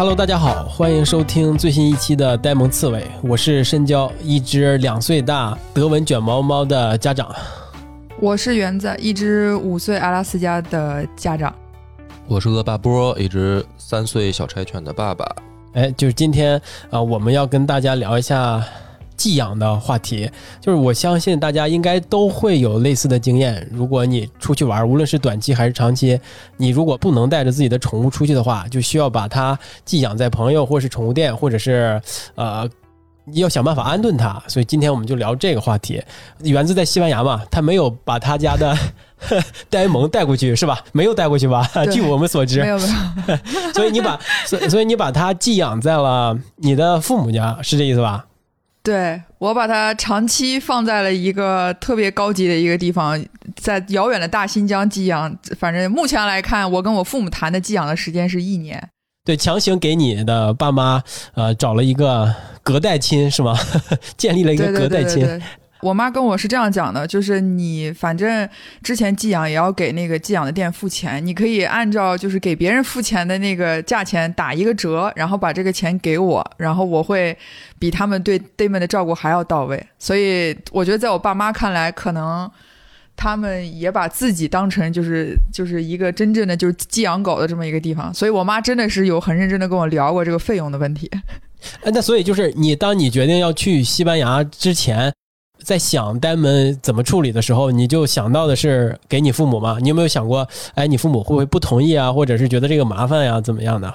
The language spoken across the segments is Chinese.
Hello，大家好，欢迎收听最新一期的呆萌刺猬，我是深交，一只两岁大德文卷毛猫的家长。我是园子，一只五岁阿拉斯加的家长。我是恶霸波，一只三岁小柴犬的爸爸。哎，就是今天啊、我们要跟大家聊一下寄养的话题。就是我相信大家应该都会有类似的经验。如果你出去玩，无论是短期还是长期，你如果不能带着自己的宠物出去的话，就需要把它寄养在朋友或是宠物店，或者是呃。要想办法安顿它，所以今天我们就聊这个话题。源自在西班牙嘛，他没有把他家的 呆萌带过去是吧？没有带过去吧？据我们所知没，有没有，所以你把，所所以你把它寄养在了你的父母家，是这意思吧？对我把它长期放在了一个特别高级的一个地方，在遥远的大新疆寄养。反正目前来看，我跟我父母谈的寄养的时间是一年。对，强行给你的爸妈呃找了一个隔代亲是吗？建立了一个隔代亲。对对对。我妈跟我是这样讲的，就是你反正之前寄养也要给那个寄养的店付钱，你可以按照就是给别人付钱的那个价钱打一个折，然后把这个钱给我，然后我会比他们对 Damon 的照顾还要到位。所以我觉得在我爸妈看来，可能他们也把自己当成就是就是一个真正的就是寄养狗的这么一个地方。所以我妈真的是有很认真的跟我聊过这个费用的问题。哎，那所以就是你当你决定要去西班牙之前，在想呆门怎么处理的时候，你就想到的是给你父母吗？你有没有想过，哎，你父母会不会不同意啊，或者是觉得这个麻烦呀，怎么样的？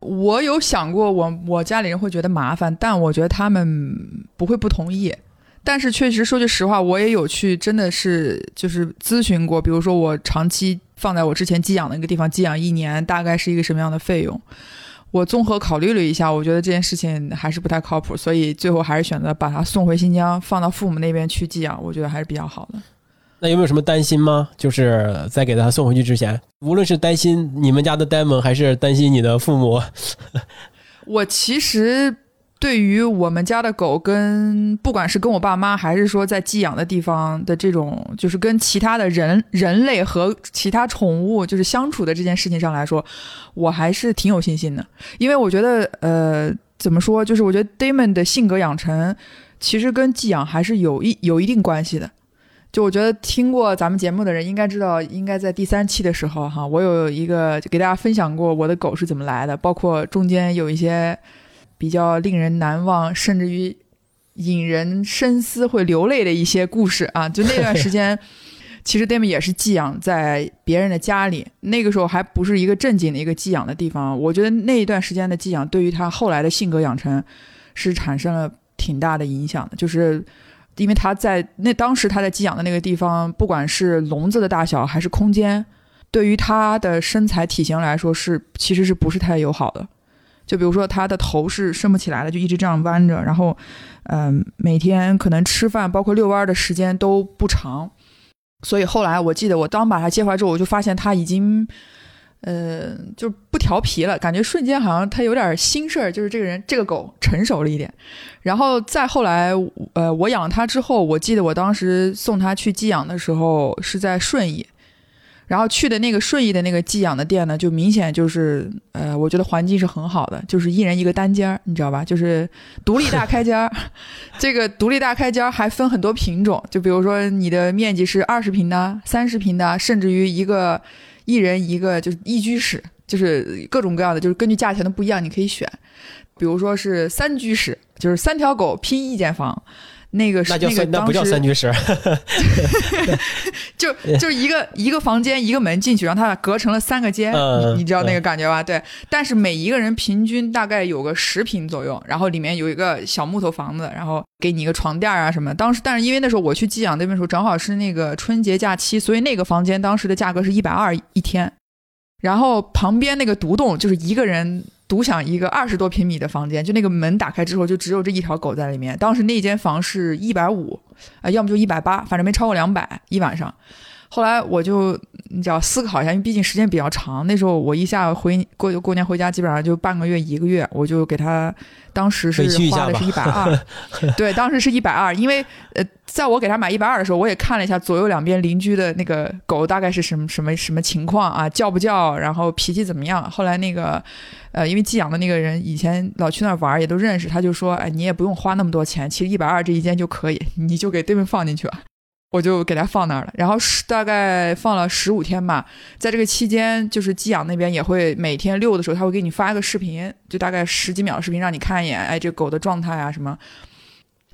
我有想过我，我家里人会觉得麻烦，但我觉得他们不会不同意。但是确实说句实话，我也有去真的是就是咨询过，比如说我长期放在我之前寄养的一个地方寄养一年，大概是一个什么样的费用。我综合考虑了一下，我觉得这件事情还是不太靠谱，所以最后还是选择把它送回新疆，放到父母那边去寄养，我觉得还是比较好的。那有没有什么担心吗？就是在给他送回去之前，无论是担心你们家的呆萌，还是担心你的父母，我其实对于我们家的狗跟不管是跟我爸妈，还是说在寄养的地方的这种，就是跟其他的人人类和其他宠物就是相处的这件事情上来说，我还是挺有信心的。因为我觉得，呃，怎么说，就是我觉得 Damon 的性格养成其实跟寄养还是有一有一定关系的。就我觉得听过咱们节目的人应该知道，应该在第三期的时候哈，我有一个给大家分享过我的狗是怎么来的，包括中间有一些比较令人难忘，甚至于引人深思、会流泪的一些故事啊。就那段时间，其实 Damon 也是寄养在别人的家里，那个时候还不是一个正经的一个寄养的地方。我觉得那一段时间的寄养对于他后来的性格养成是产生了挺大的影响的，就是。因为他在那当时他在寄养的那个地方，不管是笼子的大小还是空间，对于他的身材体型来说是其实是不是太友好的。就比如说他的头是伸不起来的，就一直这样弯着，然后，嗯、每天可能吃饭包括遛弯的时间都不长。所以后来我记得我刚把他接回来之后，我就发现他已经，呃，就不调皮了，感觉瞬间好像他有点心事儿，就是这个人这个狗成熟了一点。然后再后来，呃，我养它之后，我记得我当时送它去寄养的时候是在顺义，然后去的那个顺义的那个寄养的店呢，就明显就是，呃，我觉得环境是很好的，就是一人一个单间儿，你知道吧？就是独立大开间儿。这个独立大开间儿还分很多品种，就比如说你的面积是二十平的、三十平的，甚至于一个一人一个就是一居室，就是各种各样的，就是根据价钱的不一样，你可以选。比如说是三居室，就是三条狗拼一间房，那个是那个那不叫三居室。就就是一个一个房间一个门进去，然后它俩隔成了三个间，嗯你你知道那个感觉吧？对，但是每一个人平均大概有个十平左右，然后里面有一个小木头房子，然后给你一个床垫啊什么。当时，但是因为那时候我去寄养那边的时候，正好是那个春节假期，所以那个房间当时的价格是一百二一天。然后旁边那个独栋就是一个人独享一个二十多平米的房间，就那个门打开之后就只有这一条狗在里面。当时那间房是一百五，啊，要么就一百八，反正没超过两百一晚上。后来我就你只要思考一下，因为毕竟时间比较长。那时候我一下回过过年回家，基本上就半个月一个月，我就给他当时是花的是一百二，对，当时是一百二，因为呃，在我给他买一百二的时候，我也看了一下左右两边邻居的那个狗大概是什么什么什么情况啊，叫不叫，然后脾气怎么样。后来那个呃，因为寄养的那个人以前老去那儿玩儿，也都认识，他就说，哎，你也不用花那么多钱，其实一百二这一间就可以，你就给对面放进去吧。我就给它放那儿了，然后大概放了十五天吧。在这个期间，就是寄养那边也会每天遛的时候，他会给你发一个视频，就大概十几秒视频，让你看一眼，哎，这狗的状态啊什么。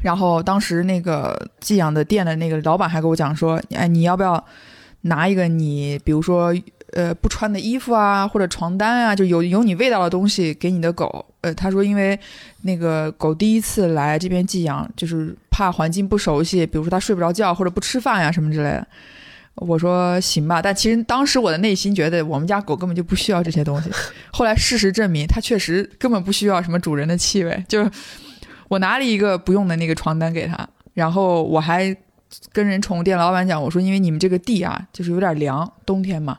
然后当时那个寄养的店的那个老板还跟我讲说，哎，你要不要拿一个你，比如说呃不穿的衣服啊，或者床单啊，就有有你味道的东西给你的狗。呃，他说因为那个狗第一次来这边寄养，就是怕环境不熟悉，比如说它睡不着觉或者不吃饭呀什么之类的。我说行吧，但其实当时我的内心觉得我们家狗根本就不需要这些东西。后来事实证明，它确实根本不需要什么主人的气味。就是我拿了一个不用的那个床单给他，然后我还跟人宠物店老板讲，我说因为你们这个地啊，就是有点凉，冬天嘛，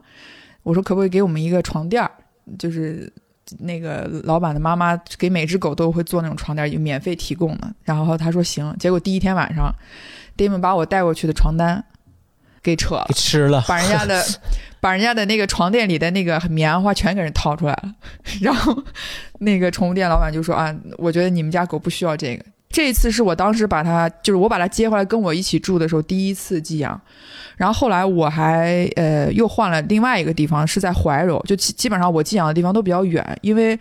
我说可不可以给我们一个床垫儿，就是。那个老板的妈妈给每只狗都会做那种床垫，有免费提供的。然后他说行，结果第一天晚上，Damon 把我带过去的床单给扯了给，吃了，把人家的 把人家的那个床垫里的那个棉花全给人掏出来了。然后那个宠物店老板就说啊，我觉得你们家狗不需要这个。这次是我当时把它，就是我把它接回来跟我一起住的时候第一次寄养，然后后来我还呃又换了另外一个地方，是在怀柔，就基基本上我寄养的地方都比较远，因为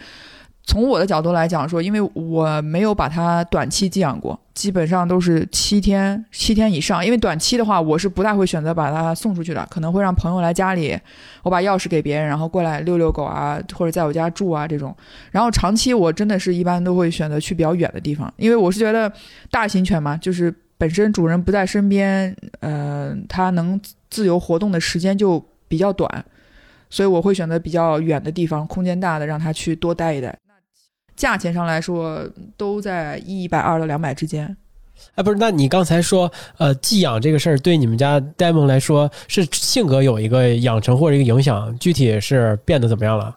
从我的角度来讲说，因为我没有把它短期寄养过，基本上都是七天七天以上，因为短期的话我是不大会选择把它送出去的，可能会让朋友来家里，我把钥匙给别人，然后过来遛遛狗啊，或者在我家住啊这种。然后长期我真的是一般都会选择去比较远的地方，因为我是觉得大型犬嘛，就是本身主人不在身边，呃，它能自由活动的时间就比较短，所以我会选择比较远的地方，空间大的，让它去多待一待。价钱上来说，都在一百二到两百之间。哎，不是，那你刚才说，呃，寄养这个事儿对你们家呆萌来说是性格有一个养成或者一个影响，具体是变得怎么样了？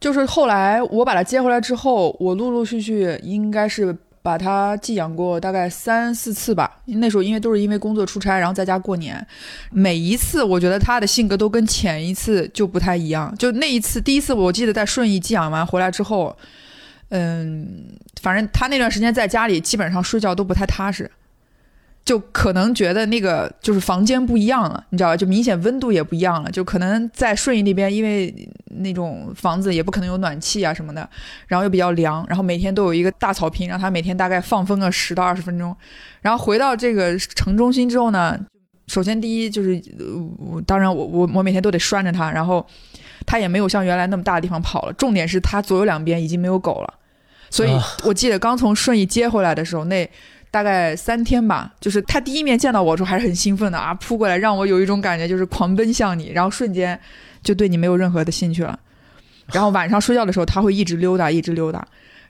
就是后来我把它接回来之后，我陆陆续续应该是把它寄养过大概三四次吧。那时候因为都是因为工作出差，然后在家过年，每一次我觉得它的性格都跟前一次就不太一样。就那一次，第一次我记得在顺义寄养完回来之后，嗯，反正他那段时间在家里基本上睡觉都不太踏实。就可能觉得那个就是房间不一样了，你知道吧？就明显温度也不一样了。就可能在顺义那边，因为那种房子也不可能有暖气啊什么的，然后又比较凉，然后每天都有一个大草坪，让它每天大概放风个十到二十分钟。然后回到这个城中心之后呢，首先第一就是，呃当然我我我每天都得拴着它，然后它也没有像原来那么大的地方跑了。重点是它左右两边已经没有狗了，所以啊我记得刚从顺义接回来的时候，那大概三天吧，就是他第一面见到我的时候还是很兴奋的啊，扑过来让我有一种感觉就是狂奔向你，然后瞬间就对你没有任何的兴趣了。然后晚上睡觉的时候，他会一直溜达，一直溜达。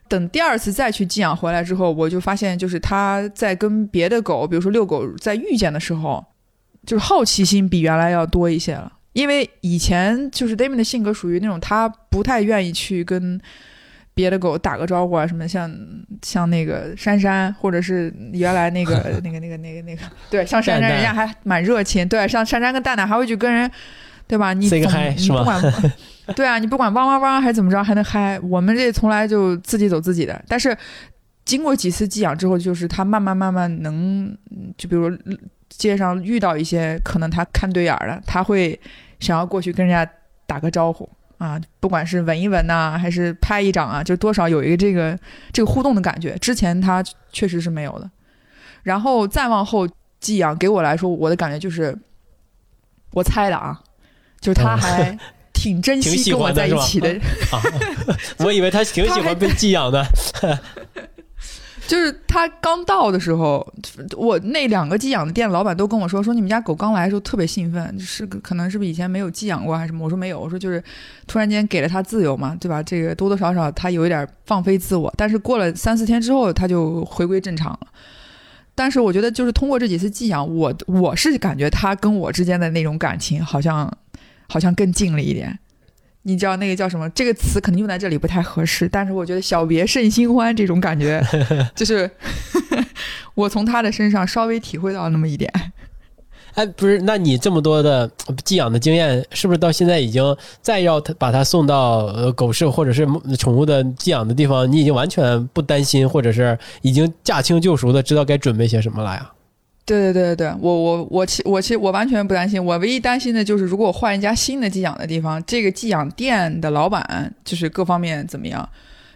等第二次再去寄养回来之后，我就发现，就是他在跟别的狗，比如说遛狗，在遇见的时候，就是好奇心比原来要多一些了。因为以前就是 Damon 的性格属于那种他不太愿意去跟别的狗打个招呼啊，什么像像那个珊珊，或者是原来那个 那个那个那个那个，对，像珊珊人家还蛮热情，对，像珊珊跟蛋蛋还会去跟人，对吧？你总你不管，对啊，你不管汪汪汪还是怎么着，还能嗨。我们这从来就自己走自己的，但是经过几次寄养之后，就是它慢慢慢慢能，嗯就比如街上遇到一些可能它看对眼儿的，他会想要过去跟人家打个招呼。啊，不管是闻一闻呐、还是拍一掌啊，就多少有一个这个这个互动的感觉。之前他确实是没有的。然后再往后寄养，给我来说，我的感觉就是，我猜的啊，就是他嗯还 挺珍惜跟我在一起的，啊，我以为他挺喜欢被寄养的。就是他刚到的时候，我那两个寄养的店老板都跟我说，说你们家狗刚来的时候特别兴奋，是可能是不是以前没有寄养过还是什么？我说没有，我说就是突然间给了他自由嘛，对吧？这个多多少少他有一点放飞自我，但是过了三四天之后，他就回归正常了。但是我觉得就是通过这几次寄养，我我是感觉他跟我之间的那种感情好像好像更近了一点。你知道那个叫什么？这个词可能用在这里不太合适，但是我觉得“小别胜新欢”这种感觉，就是 我从他的身上稍微体会到那么一点。哎，不是，那你这么多的寄养的经验，是不是到现在已经再要他把它送到呃狗舍或者是宠物的寄养的地方，你已经完全不担心，或者是已经驾轻就熟的知道该准备些什么了呀？对对对对对，我我我其我其实我完全不担心，我唯一担心的就是如果我换一家新的寄养的地方，这个寄养店的老板就是各方面怎么样。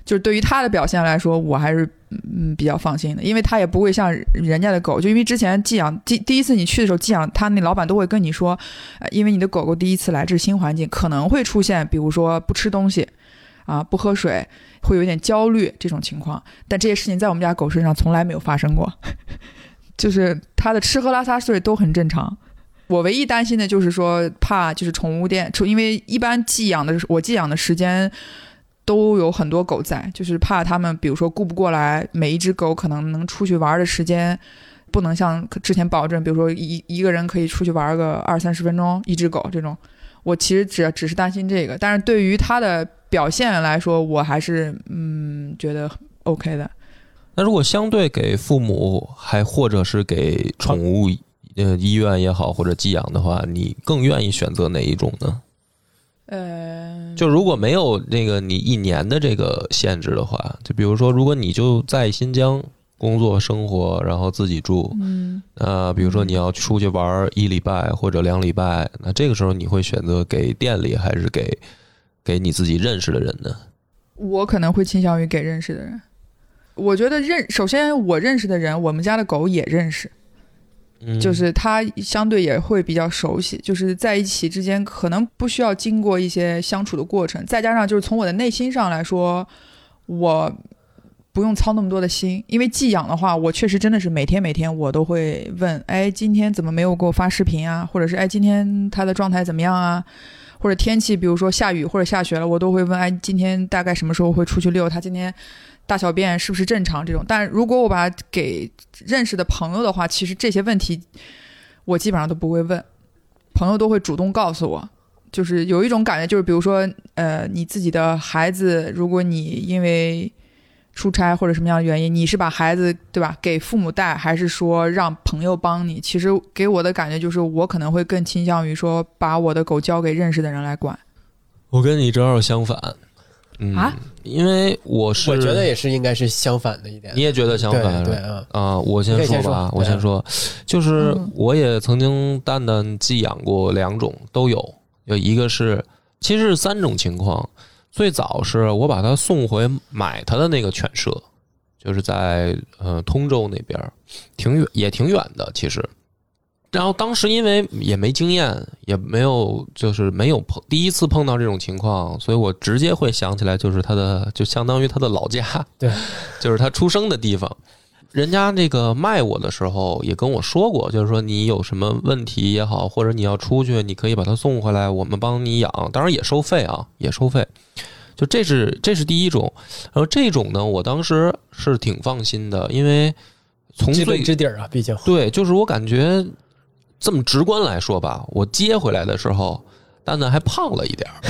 就是对于他的表现来说，我还是嗯比较放心的，因为他也不会像人家的狗，就因为之前寄养第第一次你去的时候寄养，他那老板都会跟你说，呃，因为你的狗狗第一次来这新环境，可能会出现比如说不吃东西，啊不喝水，会有点焦虑这种情况，但这些事情在我们家狗身上从来没有发生过，就是它的吃喝拉撒睡都很正常。我唯一担心的就是说怕就是宠物店，因为一般寄养的我寄养的时间。都有很多狗在，就是怕他们，比如说顾不过来，每一只狗可能能出去玩的时间，不能像之前保证，比如说一一个人可以出去玩个二三十分钟，一只狗这种。我其实只只是担心这个，但是对于它的表现来说，我还是嗯觉得 OK 的。那如果相对给父母，还或者是给宠物，呃，医院也好，或者寄养的话，你更愿意选择哪一种呢？呃，就如果没有那个你一年的这个限制的话，就比如说，如果你就在新疆工作生活，然后自己住，嗯，呃，比如说你要出去玩一礼拜或者两礼拜，那这个时候你会选择给店里还是给给你自己认识的人呢？我可能会倾向于给认识的人。我觉得认，首先我认识的人，我们家的狗也认识。嗯就是它相对也会比较熟悉，就是在一起之间可能不需要经过一些相处的过程，再加上就是从我的内心上来说，我不用操那么多的心，因为寄养的话，我确实真的是每天每天我都会问，哎，今天怎么没有给我发视频啊？或者是哎，今天它的状态怎么样啊？或者天气，比如说下雨或者下雪了，我都会问，哎，今天大概什么时候会出去遛？它今天。大小便是不是正常？这种，但如果我把它给认识的朋友的话，其实这些问题我基本上都不会问，朋友都会主动告诉我。就是有一种感觉，就是比如说，呃，你自己的孩子，如果你因为出差或者什么样的原因，你是把孩子对吧给父母带，还是说让朋友帮你？其实给我的感觉就是，我可能会更倾向于说把我的狗交给认识的人来管。我跟你正好相反。啊，因为我是我觉得也是应该是相反的一点，你也觉得相反？对啊，我先说吧，我先说，就是我也曾经蛋蛋寄养过两种，都有，有一个是其实是三种情况，最早是我把它送回买它的那个犬舍，就是在呃通州那边，挺远也挺远的，其实。然后当时因为也没经验，也没有就是没有碰第一次碰到这种情况，所以我直接会想起来就是他的就相当于他的老家，对，就是他出生的地方。人家那个卖我的时候也跟我说过，就是说你有什么问题也好，或者你要出去，你可以把它送回来，我们帮你养，当然也收费啊，也收费。就这是这是第一种，然后这种呢，我当时是挺放心的，因为从最知底儿啊，毕竟对，就是我感觉。这么直观来说吧，我接回来的时候，蛋蛋还胖了一点儿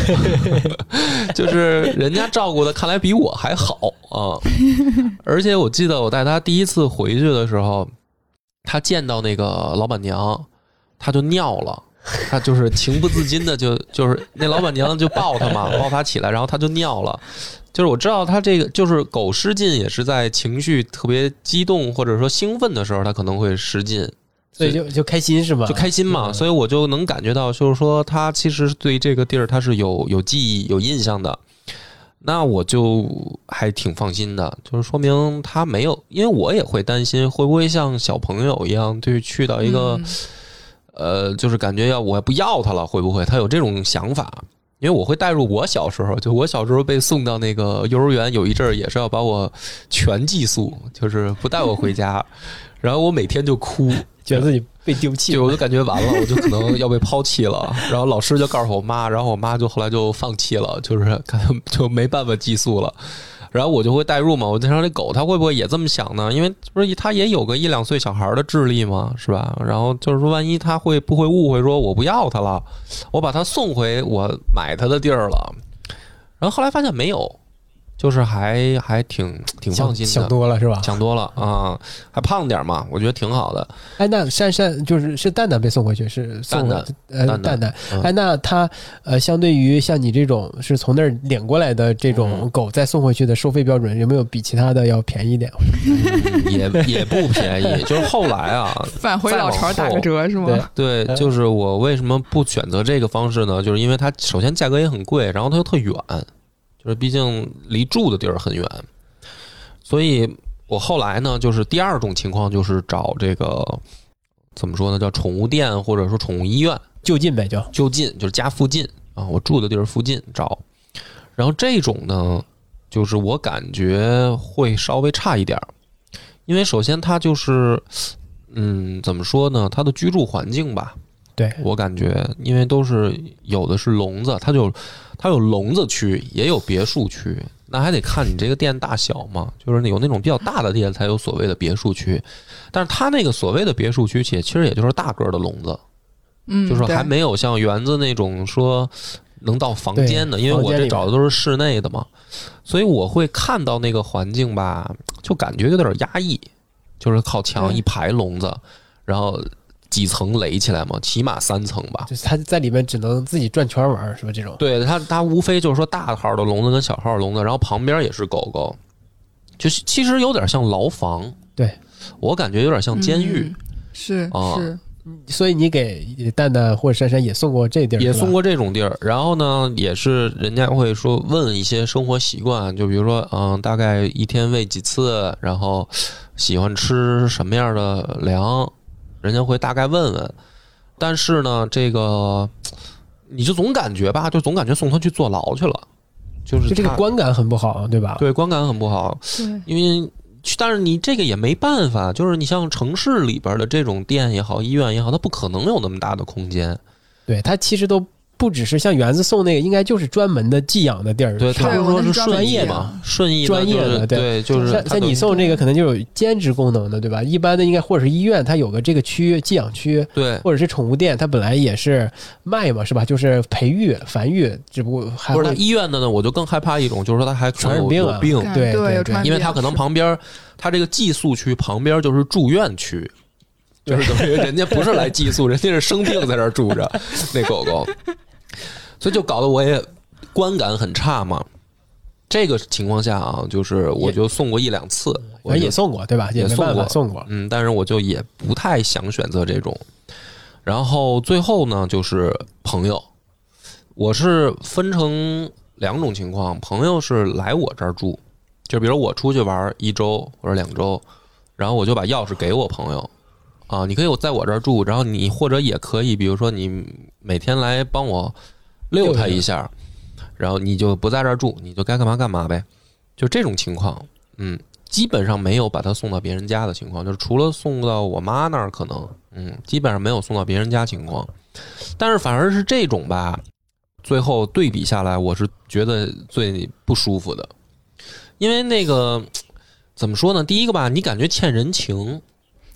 就是人家照顾的看来比我还好啊。而且我记得我带他第一次回去的时候，他见到那个老板娘，他就尿了，他就是情不自禁的就就是那老板娘就抱他嘛，抱他起来，然后他就尿了。就是我知道他这个就是狗失禁也是在情绪特别激动或者说兴奋的时候，他可能会失禁。所以就就开心是吧？就开心嘛，所以我就能感觉到，就是说他其实对这个地儿他是有有记忆、有印象的。那我就还挺放心的，就是说明他没有，因为我也会担心会不会像小朋友一样，就去到一个呃，就是感觉要我不要他了，会不会他有这种想法？因为我会带入我小时候，就我小时候被送到那个幼儿园，有一阵儿也是要把我全寄宿，就是不带我回家，然后我每天就哭。觉得自己被丢弃，对，我就感觉完了，我就可能要被抛弃了。然后老师就告诉我妈，然后我妈就后来就放弃了，就是可能就没办法寄宿了。然后我就会代入嘛，我就想这狗它会不会也这么想呢？因为不是它也有个一两岁小孩的智力嘛，是吧？然后就是说，万一它会不会误会说我不要它了，我把它送回我买它的地儿了？然后后来发现没有，就是还还挺挺放心的想的，多了是吧？想多了啊，还胖点嘛，我觉得挺好的。哎，那珊珊就是是蛋蛋被送回去，是送蛋呃蛋蛋哎，那他呃，相对于像你这种是从那儿领过来的这种嗯狗再送回去的收费标准，有没有比其他的要便宜一点？嗯 也也不便宜，就是后来啊，返回老巢打个折是吗？对对，就是我为什么不选择这个方式呢？就是因为它首先价格也很贵，然后它又特远，就是毕竟离住的地儿很远，所以我后来呢，就是第二种情况就是找这个怎么说呢，叫宠物店或者说宠物医院。就近呗，就就近，就是家附近啊，我住的地儿附近找。然后这种呢，就是我感觉会稍微差一点儿，因为首先它就是，嗯，怎么说呢，它的居住环境吧，对我感觉，因为都是有的是笼子，它就它有笼子区，也有别墅区，那还得看你这个店大小嘛，就是有那种比较大的店才有所谓的别墅区，但是它那个所谓的别墅区，其其实也就是大个儿的笼子，嗯，就是还没有像园子那种说能到房间的，因为我这找的都是室内的嘛，所以我会看到那个环境吧，就感觉有点压抑，就是靠墙一排笼子，然后几层垒起来嘛，起码三层吧。就是他在里面只能自己转圈玩，是吧？这种对它，它无非就是说大号的笼子跟小号的笼子，然后旁边也是狗狗，就是其实有点像牢房，对我感觉有点像监狱。嗯是啊是，所以你给蛋蛋或者珊珊也送过这地儿，也送过这种地儿，然后呢，也是人家会说问一些生活习惯，就比如说，嗯，大概一天喂几次，然后喜欢吃什么样的粮，人家会大概问问。但是呢，这个你就总感觉吧，就总感觉送他去坐牢去了，就是就这个观感很不好，对吧？对观感很不好，对，因为。但是你这个也没办法，就是你像城市里边的这种店也好，医院也好，它不可能有那么大的空间。对，它其实都不只是像园子送那个，应该就是专门的寄养的地儿，对，是吧他不是说是专顺义业的嘛？顺义专业的对对，就是像你送这个，可能就有兼职功能的，对吧？一般的应该或者是医院，它有个这个区寄养区，对，或者是宠物店，它本来也是卖嘛，是吧？就是培育、繁育，只不过还不是医院的呢，我就更害怕一种，就是说它还可能有传染病啊有病，对对对因为它可能旁边它这个寄宿区旁边就是住院区。就是等于人家不是来寄宿，人家是生病在这儿住着，那狗狗，所以就搞得我也观感很差嘛。这个情况下啊，就是我就送过一两次，我也送过，对吧？也送过送过，嗯，但是我就也不太想选择这种。然后最后呢，就是朋友，我是分成两种情况，朋友是来我这儿住，就比如我出去玩一周或者两周，然后我就把钥匙给我朋友。啊，你可以在我这儿住，然后你或者也可以，比如说你每天来帮我遛它一下，然后你就不在这儿住，你就该干嘛干嘛呗，就这种情况，嗯，基本上没有把它送到别人家的情况，就是除了送到我妈那儿，可能，嗯，基本上没有送到别人家情况。但是反而是这种吧，最后对比下来，我是觉得最不舒服的，因为那个怎么说呢？第一个吧，你感觉欠人情，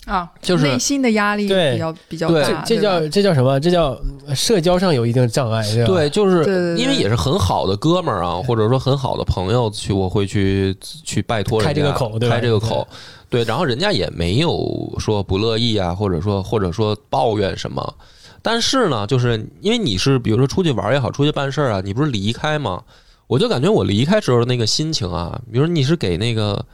啊，就是内心的压力对比较比较对大，这这叫这叫什么？这叫呃社交上有一定障碍，对吧？对，就是因为也是很好的哥们儿啊，或者说很好的朋友去，我会去去拜托人家开这个口对开这个口，对，然后人家也没有说不乐意啊，或者说或者说抱怨什么，但是呢，就是因为你是比如说出去玩也好，出去办事儿啊，你不是离开吗？我就感觉我离开时候那个心情啊，比如说你是给那个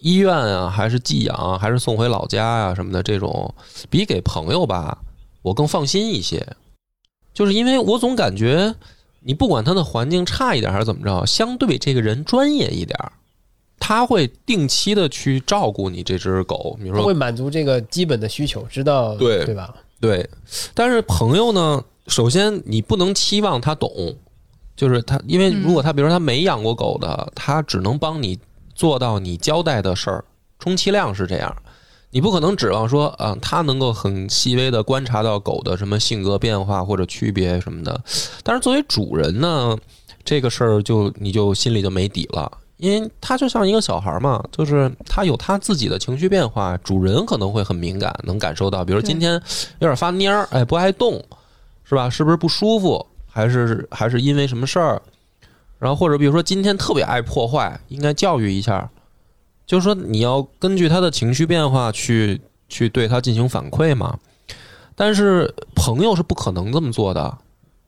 医院啊，还是寄养啊，还是送回老家啊什么的，这种比给朋友吧，我更放心一些。就是因为我总感觉，你不管他的环境差一点还是怎么着，相对这个人专业一点儿，他会定期的去照顾你这只狗，比如说他会满足这个基本的需求，知道对对吧？对，但是朋友呢，首先你不能期望他懂，就是他，因为如果他比如说他没养过狗的，他只能帮你做到你交代的事儿，充其量是这样。你不可能指望说，啊、他能够很细微的观察到狗的什么性格变化或者区别什么的。但是作为主人呢，这个事儿就你就心里就没底了，因为它就像一个小孩嘛，就是它有它自己的情绪变化，主人可能会很敏感，能感受到，比如今天有点发蔫儿，哎，不爱动，是吧？是不是不舒服？还是还是因为什么事儿？然后或者比如说今天特别爱破坏，应该教育一下，就是说你要根据他的情绪变化去去对他进行反馈嘛。但是朋友是不可能这么做的，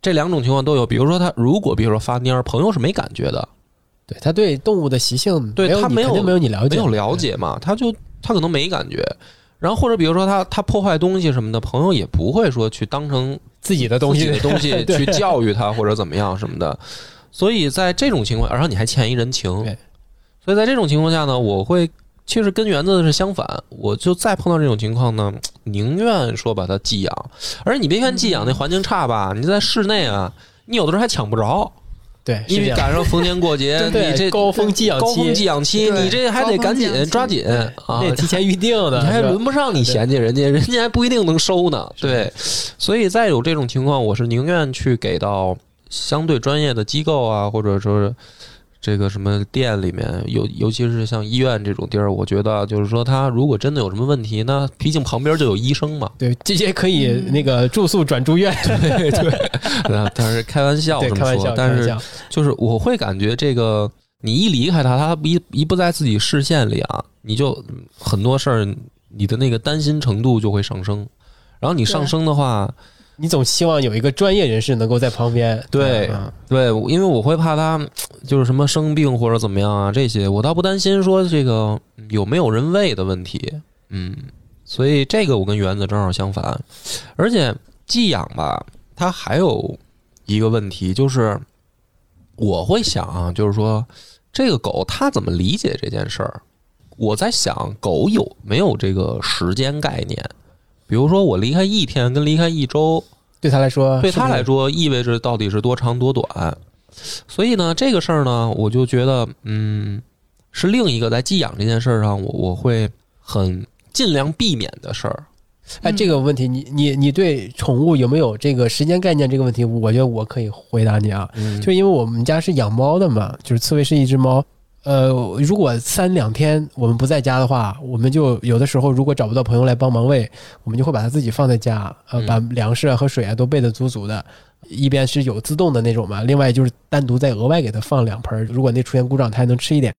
这两种情况都有。比如说他如果比如说发蔫儿，朋友是没感觉的，对他对动物的习性，对他没有没有你了解，没有了解嘛，他就他可能没感觉。然后或者比如说他他破坏东西什么的，朋友也不会说去当成自己的东西的东西 去教育他或者怎么样什么的。所以在这种情况，然后你还欠一人情，所以在这种情况下呢，我会其实跟园子是相反，我就再碰到这种情况呢，宁愿说把它寄养。而且你别看寄养那环境差吧，你在室内啊，你有的时候还抢不着，对，因为赶上逢年过节，你这高峰寄养高峰寄期，养期，你这还得赶紧抓紧啊！得提前预定的，你还轮不上你嫌弃人家，人家还不一定能收呢。对，所以再有这种情况，我是宁愿去给到相对专业的机构啊，或者说是这个什么店里面，尤尤其是像医院这种地儿，我觉得就是说，他如果真的有什么问题，那毕竟旁边就有医生嘛。对，这些可以嗯那个住宿转住院，对对啊 但是开玩笑，这么说但是就是我会感觉这个你一离开他，他一一不在自己视线里啊，你就嗯很多事儿，你的那个担心程度就会上升。然后你上升的话，你总希望有一个专业人士能够在旁边，对嗯对，因为我会怕他就是什么生病或者怎么样啊，这些我倒不担心说这个有没有人喂的问题，嗯，所以这个我跟园子正好相反，而且寄养吧，它还有一个问题就是，我会想啊，就是说这个狗它怎么理解这件事儿？我在想，狗有没有这个时间概念？比如说，我离开一天跟离开一周，对他来说，对他来说意味着到底是多长多短。所以呢，这个事儿呢，我就觉得，嗯，是另一个在寄养这件事儿上，我我会很尽量避免的事儿。哎，这个问题，你你你对宠物有没有这个时间概念？这个问题，我觉得我可以回答你啊，嗯就因为我们家是养猫的嘛，就是刺猬是一只猫。呃，如果三两天我们不在家的话，我们就有的时候如果找不到朋友来帮忙喂，我们就会把它自己放在家，呃，嗯把粮食啊和水啊都备得足足的。一边是有自动的那种嘛，另外就是单独再额外给它放两盆儿，如果那出现故障，它还能吃一点。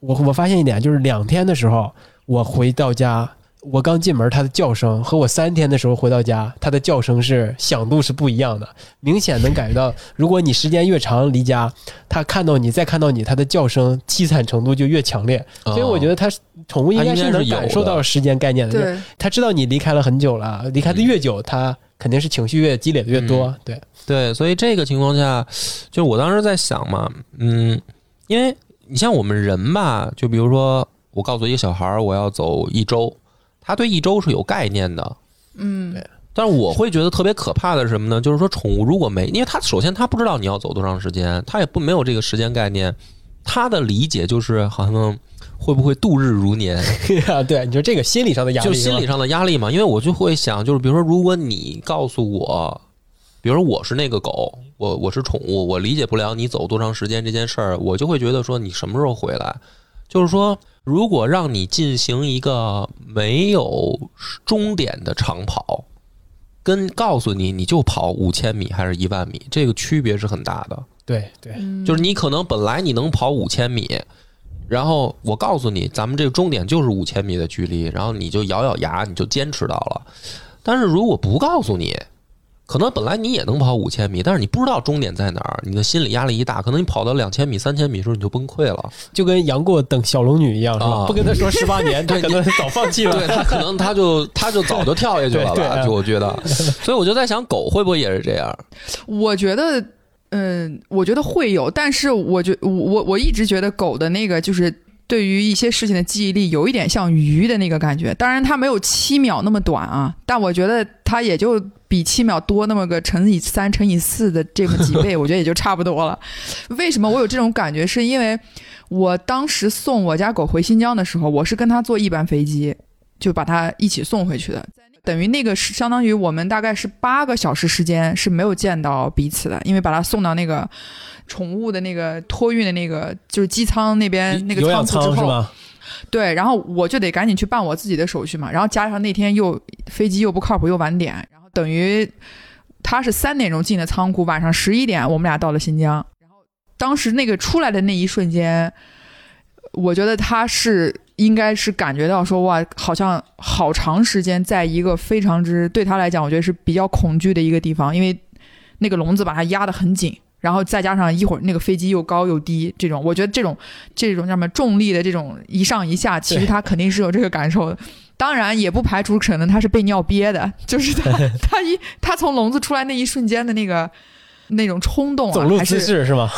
我我发现一点，就是两天的时候，我回到家，我刚进门，它的叫声和我三天的时候回到家，它的叫声是响度是不一样的，明显能感觉到，如果你时间越长离家，它看到你再看到你，它的叫声凄惨程度就越强烈。所以我觉得，它宠物应该是能感受到时间概念的，就是对，它知道你离开了很久了，离开的越久，它肯定是情绪越积累的越多。对，对，所以这个情况下，就我当时在想嘛，嗯，因为你像我们人吧，就比如说我告诉一个小孩儿我要走一周，他对一周是有概念的，嗯对但是我会觉得特别可怕的是什么呢？就是说，宠物如果没，因为它首先它不知道你要走多长时间，它也不没有这个时间概念，它的理解就是好像会不会度日如年，啊，对，你说这个心理上的压力，就心理上的压力嘛。因为我就会想，就是比如说，如果你告诉我，比如说我是那个狗，我我是宠物，我理解不了你走多长时间这件事儿，我就会觉得说你什么时候回来？就是说，如果让你进行一个没有终点的长跑，跟告诉你你就跑五千米还是一万米，这个区别是很大的。对对，嗯就是你可能本来你能跑五千米，然后我告诉你，咱们这个终点就是五千米的距离，然后你就咬咬牙，你就坚持到了。但是如果不告诉你，可能本来你也能跑五千米，但是你不知道终点在哪儿，你的心理压力一大，可能你跑到两千米、三千米的时候你就崩溃了。就跟杨过等小龙女一样，是吧？啊不跟他说十八年，他可能早放弃了。对他可能他就 他就早就跳下去了吧，对对就我觉得，所以我就在想，狗会不会也是这样？我觉得，嗯，我觉得会有，但是我觉我我我一直觉得狗的那个就是对于一些事情的记忆力有一点像鱼的那个感觉，当然它没有七秒那么短啊，但我觉得它也就比七秒多那么个乘以三乘以四的这么几倍，我觉得也就差不多了。为什么我有这种感觉？是因为我当时送我家狗回新疆的时候，我是跟它坐一班飞机，就把它一起送回去的。等于那个是相当于我们大概是八个小时时间是没有见到彼此的，因为把他送到那个宠物的那个托运的那个就是机舱那边那个仓库之后？对，然后我就得赶紧去办我自己的手续嘛，然后加上那天又飞机又不靠谱又晚点，等于他是三点钟进的仓库，晚上十一点我们俩到了新疆，然后当时那个出来的那一瞬间，我觉得他是应该是感觉到说哇，好像好长时间在一个非常之对他来讲，我觉得是比较恐惧的一个地方，因为那个笼子把他压得很紧。然后再加上一会儿那个飞机又高又低，这种我觉得这种这种叫什么重力的这种一上一下，其实他肯定是有这个感受的。当然也不排除可能他是被尿憋的，就是他 他一他从笼子出来那一瞬间的那个那种冲动啊，走路姿还是势是吗？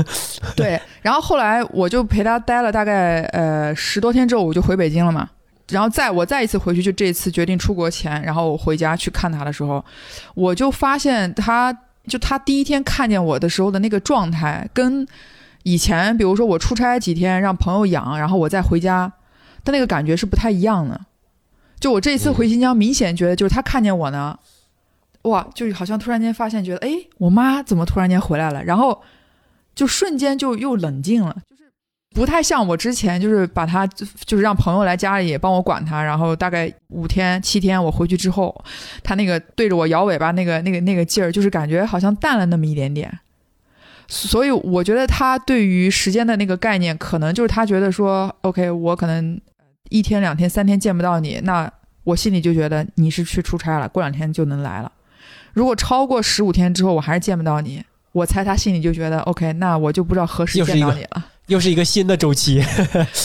对。然后后来我就陪他待了大概呃十多天之后，我就回北京了嘛。然后再我再一次回去，就这次决定出国前，然后我回家去看他的时候，我就发现他就他第一天看见我的时候的那个状态，跟以前比如说我出差几天让朋友养，然后我再回家，但那个感觉是不太一样的。就我这一次回新疆，明显觉得就是他看见我呢，哇，就好像突然间发现，觉得哎，我妈怎么突然间回来了？然后就瞬间就又冷静了，就是不太像我之前，就是把他就是让朋友来家里帮我管他，然后大概五天七天我回去之后，他那个对着我摇尾巴那个那个那个劲儿，就是感觉好像淡了那么一点点。所以我觉得他对于时间的那个概念，可能就是他觉得说，OK，我可能一天两天三天见不到你，那我心里就觉得你是去出差了，过两天就能来了。如果超过十五天之后我还是见不到你，我猜他心里就觉得 OK，那我就不知道何时见到你了。又是一个新的周期，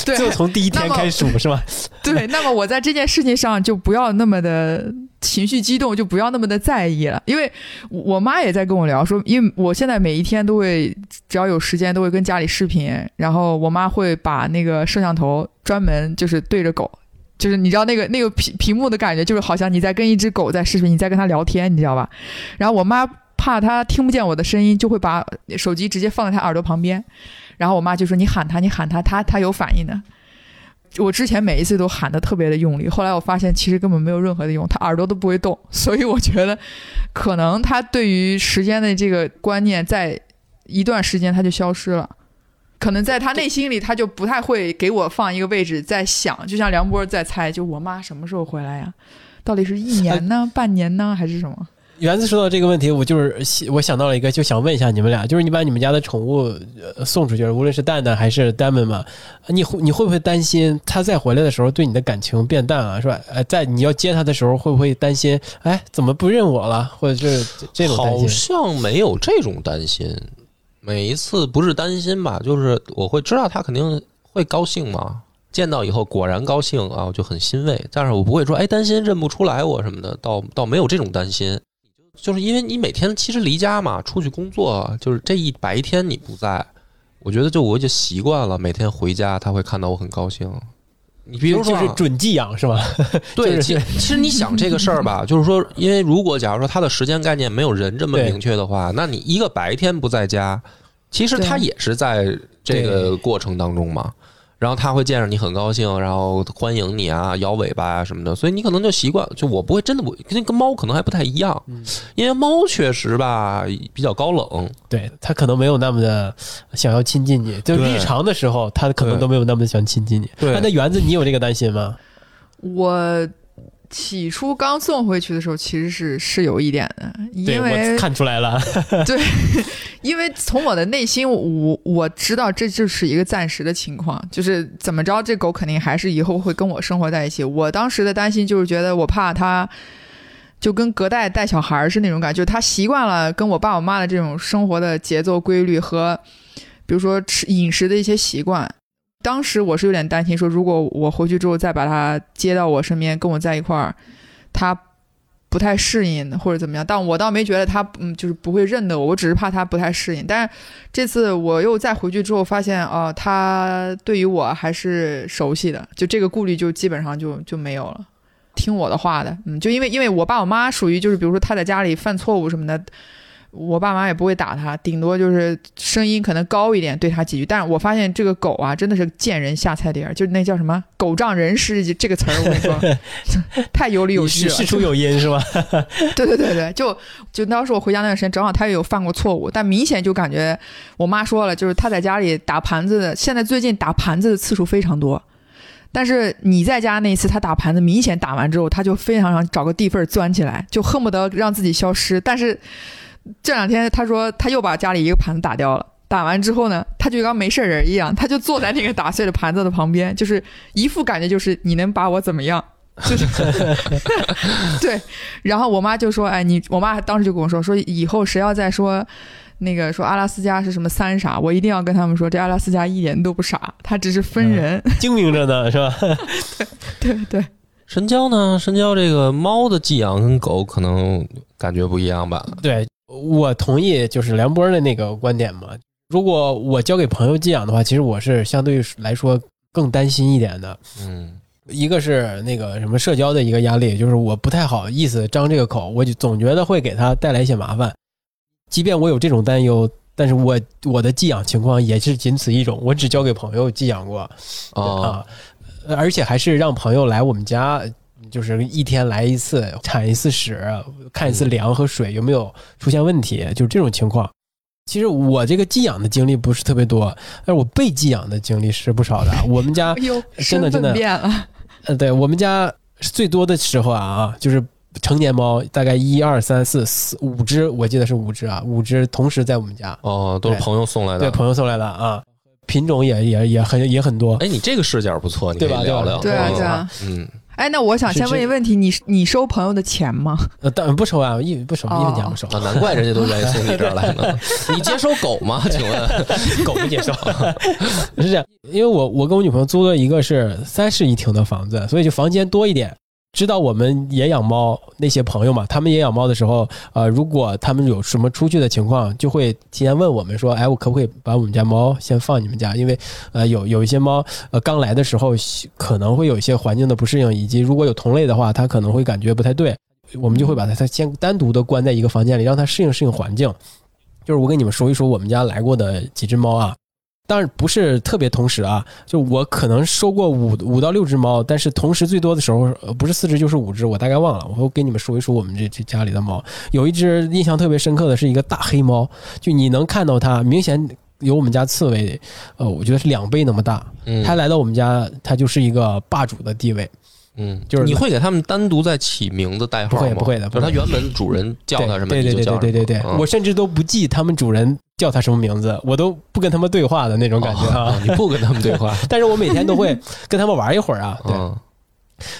对，就从第一天开始数是吧？对，那么我在这件事情上就不要那么的情绪激动，就不要那么的在意了。因为我妈也在跟我聊说，因为我现在每一天都会，只要有时间都会跟家里视频，然后我妈会把那个摄像头专门就是对着狗。就是你知道那个那个屏屏幕的感觉，就是好像你在跟一只狗在视频，你在跟它聊天，你知道吧？然后我妈怕它听不见我的声音，就会把手机直接放在它耳朵旁边，然后我妈就说：“你喊他，你喊他，他他有反应的。”我之前每一次都喊的特别的用力，后来我发现其实根本没有任何的用，他耳朵都不会动，所以我觉得可能他对于时间的这个观念在一段时间他就消失了，可能在他内心里他就不太会给我放一个位置在想，就像梁波在猜，就我妈什么时候回来呀？到底是一年呢、半年呢，还是什么？园子说到这个问题，我就是我想到了一个，就想问一下你们俩，就是你把你们家的宠物呃送出去，无论是蛋蛋还是丹们嘛，你会你会不会担心它再回来的时候对你的感情变淡啊？是吧？呃，在你要接它的时候，会不会担心？哎，怎么不认我了？或者是这种担好？像没有这种担心。每一次不是担心吧，就是我会知道他肯定会高兴嘛。见到以后果然高兴啊，我就很欣慰。但是我不会说哎担心认不出来我什么的，倒倒没有这种担心。就是因为你每天其实离家嘛，出去工作，就是这一白天你不在，我觉得就我就习惯了，每天回家他会看到我很高兴。你比如说啊、就是准寄养是吧？对，就是其其实你想这个事儿吧，就是说，因为如果假如说他的时间概念没有人这么明确的话，那你一个白天不在家，其实他也是在这个过程当中嘛。然后他会见着你很高兴，然后欢迎你啊，摇尾巴啊什么的，所以你可能就习惯。就我不会真的，我跟跟猫可能还不太一样，嗯因为猫确实吧比较高冷，对它可能没有那么的想要亲近你，就日常的时候，它可能都没有那么想亲近你。对那那园子，你有这个担心吗？我起初刚送回去的时候，其实是是有一点的，因为我看出来了，对因为从我的内心，我我知道这就是一个暂时的情况，就是怎么着，这狗肯定还是以后会跟我生活在一起。我当时的担心就是觉得，我怕它就跟隔代带小孩儿是那种感觉，就是它习惯了跟我爸我妈的这种生活的节奏规律和，比如说吃饮食的一些习惯。当时我是有点担心，说如果我回去之后再把他接到我身边，跟我在一块儿，他不太适应或者怎么样，但我倒没觉得他嗯就是不会认得我，我只是怕他不太适应。但是这次我又再回去之后发现，哦、他对于我还是熟悉的，就这个顾虑就基本上就就没有了，听我的话的，嗯，就因为因为我爸我妈属于就是比如说他在家里犯错误什么的。我爸妈也不会打它，顶多就是声音可能高一点对它几句。但是我发现这个狗啊，真的是见人下菜碟儿，就是那叫什么“狗仗人势”这个词儿，我跟你说，太有理有据了。事出有因是吧？对对对对，就就当时我回家那段时间，正好他也有犯过错误，但明显就感觉我妈说了，就是他在家里打盘子的，现在最近打盘子的次数非常多。但是你在家那一次，他打盘子明显打完之后，他就非常想找个地缝钻起来，就恨不得让自己消失。但是这两天他说他又把家里一个盘子打掉了，打完之后呢，他就跟没事人一样，他就坐在那个打碎的盘子的旁边，就是一副感觉就是你能把我怎么样？就是 对。然后我妈就说：“哎，你我妈当时就跟我说，说以后谁要再说。”那个说阿拉斯加是什么三傻，我一定要跟他们说，这阿拉斯加一点都不傻，它只是分人，精明着呢，是吧？对 对对。神交呢？神交这个猫的寄养跟狗可能感觉不一样吧？对，我同意，就是梁波的那个观点嘛。如果我交给朋友寄养的话，其实我是相对来说更担心一点的。嗯，一个是那个什么社交的一个压力，就是我不太好意思张这个口，我就总觉得会给他带来一些麻烦。即便我有这种担忧，但是我我的寄养情况也是仅此一种，我只交给朋友寄养过啊，而且还是让朋友来我们家，就是一天来一次，铲一次屎，看一次粮和水有没有出现问题，就是这种情况。其实我这个寄养的经历不是特别多，但是我被寄养的经历是不少的。我们家 真的真的变了，呃，对我们家最多的时候啊，就是。成年猫大概一二三四四五只，我记得是五只啊，五只同时在我们家。哦，都是朋友送来的。对，朋友送来的啊，品种也也也很也很多。哎，你这个视角不错，你可以聊聊。对啊，对啊，嗯。哎，那我想先问一个问题，你你收朋友的钱吗？呃，当然不收啊，一不收，一分钱不收。啊，难怪人家都愿意送你这儿来呢。你接收狗吗？请问，狗不接收。是这样，因为我我跟我女朋友租了一个是三室一厅的房子，所以就房间多一点。知道我们也养猫那些朋友嘛，他们也养猫的时候，呃，如果他们有什么出去的情况，就会提前问我们说，哎，我可不可以把我们家猫先放你们家？因为，呃，有有一些猫，呃，刚来的时候可能会有一些环境的不适应，以及如果有同类的话，它可能会感觉不太对，我们就会把它先单独的关在一个房间里，让它适应适应环境。就是我跟你们说一说我们家来过的几只猫啊。当然不是特别同时啊，就我可能收过五五到六只猫，但是同时最多的时候不是四只就是五只，我大概忘了。我会给你们说一说我们这这家里的猫，有一只印象特别深刻的是一个大黑猫，就你能看到它明显有我们家刺猬，呃，我觉得是两倍那么大。它来到我们家，它就是一个霸主的地位。嗯，就是你会给他们单独再起名字代号吗？不会，不会的。就是它原本主人叫它什么，对对对对对对对，我甚至都不记他们主人叫它什么名字，我都不跟他们对话的那种感觉啊。你不跟他们对话，但是我每天都会跟他们玩一会儿啊。对。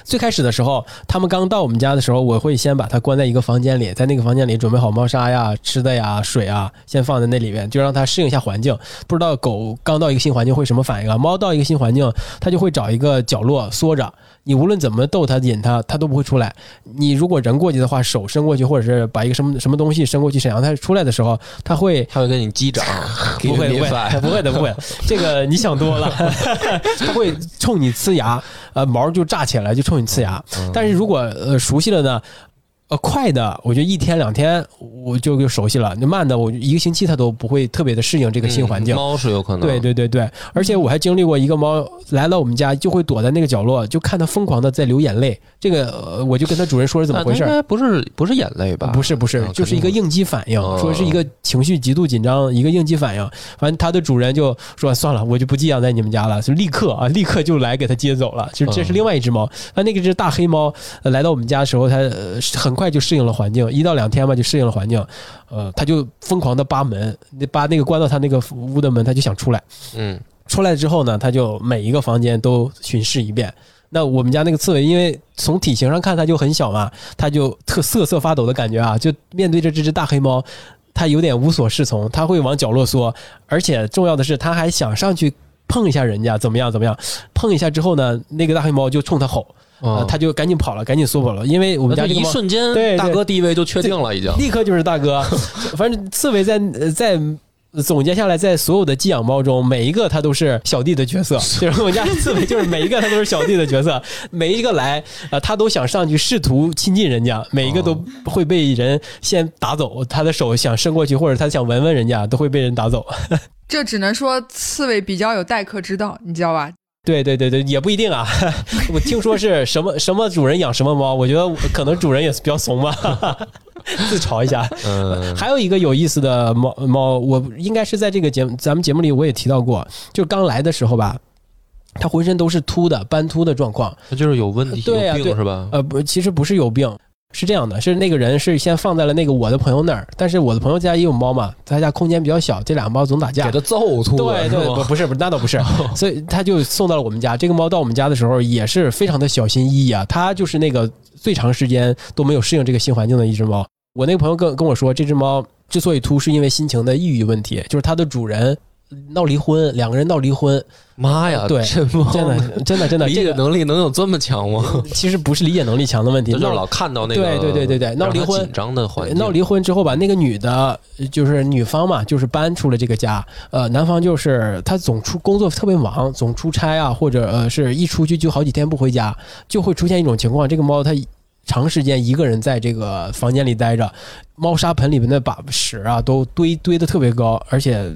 最开始的时候，他们刚到我们家的时候，我会先把它关在一个房间里，在那个房间里准备好猫砂呀、吃的呀、水啊，先放在那里面，就让它适应一下环境。不知道狗刚到一个新环境会什么反应啊？猫到一个新环境，它就会找一个角落缩着。你无论怎么逗它、引它，它都不会出来。你如果人过去的话，手伸过去，或者是把一个什么什么东西伸过去，想让它出来的时候，它会它会跟你击掌，不会不会不会的不会，这个你想多了，它会冲你呲牙，呃毛就炸起来就冲你呲牙。但是如果呃熟悉了呢？呃，快的，我觉得一天两天我就就熟悉了。那慢的，我一个星期它都不会特别的适应这个新环境。猫是有可能。对对对对，而且我还经历过一个猫来到我们家，就会躲在那个角落，就看它疯狂的在流眼泪。这个我就跟它主人说是怎么回事？应该不是不是眼泪吧？不是不是，就是一个应激反应，说是一个情绪极度紧张，一个应激反应。反正它的主人就说算了，我就不寄养在你们家了，就立刻啊，立刻就来给它接走了。就这是另外一只猫，那那个只大黑猫来到我们家的时候，它很。快就适应了环境，一到两天吧就适应了环境，呃，他就疯狂的扒门，扒那个关到他那个屋的门，他就想出来。嗯，出来之后呢，他就每一个房间都巡视一遍。那我们家那个刺猬，因为从体型上看它就很小嘛，它就特瑟瑟发抖的感觉啊，就面对着这只大黑猫，它有点无所适从，它会往角落缩，而且重要的是，它还想上去碰一下人家，怎么样怎么样？碰一下之后呢，那个大黑猫就冲它吼。啊，他就赶紧跑了，赶紧缩跑了，因为我们家一瞬间，大哥地位就确定了，已经立刻就是大哥。反正刺猬在在总结下来，在所有的寄养猫中，每一个它都是小弟的角色，就是我们家刺猬，就是每一个它都是小弟的角色，每一个来啊，它都想上去试图亲近人家，每一个都会被人先打走，它的手想伸过去，或者它想闻闻人家，都会被人打走。这只能说刺猬比较有待客之道，你知道吧？对对对对，也不一定啊。我听说是什么什么主人养什么猫，我觉得可能主人也是比较怂吧，自嘲一下。嗯，还有一个有意思的猫猫，我应该是在这个节目咱们节目里我也提到过，就刚来的时候吧，它浑身都是秃的斑秃的状况。它就是有问题，有病是吧？呃，不，其实不是有病，是这样的，是那个人是先放在了那个我的朋友那儿，但是我的朋友家也有猫嘛，他家空间比较小，这俩猫总打架给。它揍秃了，对对，不 不是不是，那倒不是，所以他就送到了我们家。这个猫到我们家的时候也是非常的小心翼翼啊，它就是那个最长时间都没有适应这个新环境的一只猫。我那个朋友跟跟我说，这只猫之所以秃，是因为心情的抑郁问题，就是它的主人闹离婚，两个人闹离婚，妈呀，对真的 真的真的，理解这个能力能有这么强吗？其实不是理解能力强的问题，就是老看到那个对对对对对闹离婚紧张的环境，闹离婚之后吧，那个女的，就是女方嘛，就是搬出了这个家。呃，男方就是他总出工作特别忙，总出差啊，或者呃是一出去就好几天不回家，就会出现一种情况，这个猫它长时间一个人在这个房间里待着，猫砂盆里面的把屎啊都堆堆的特别高，而且。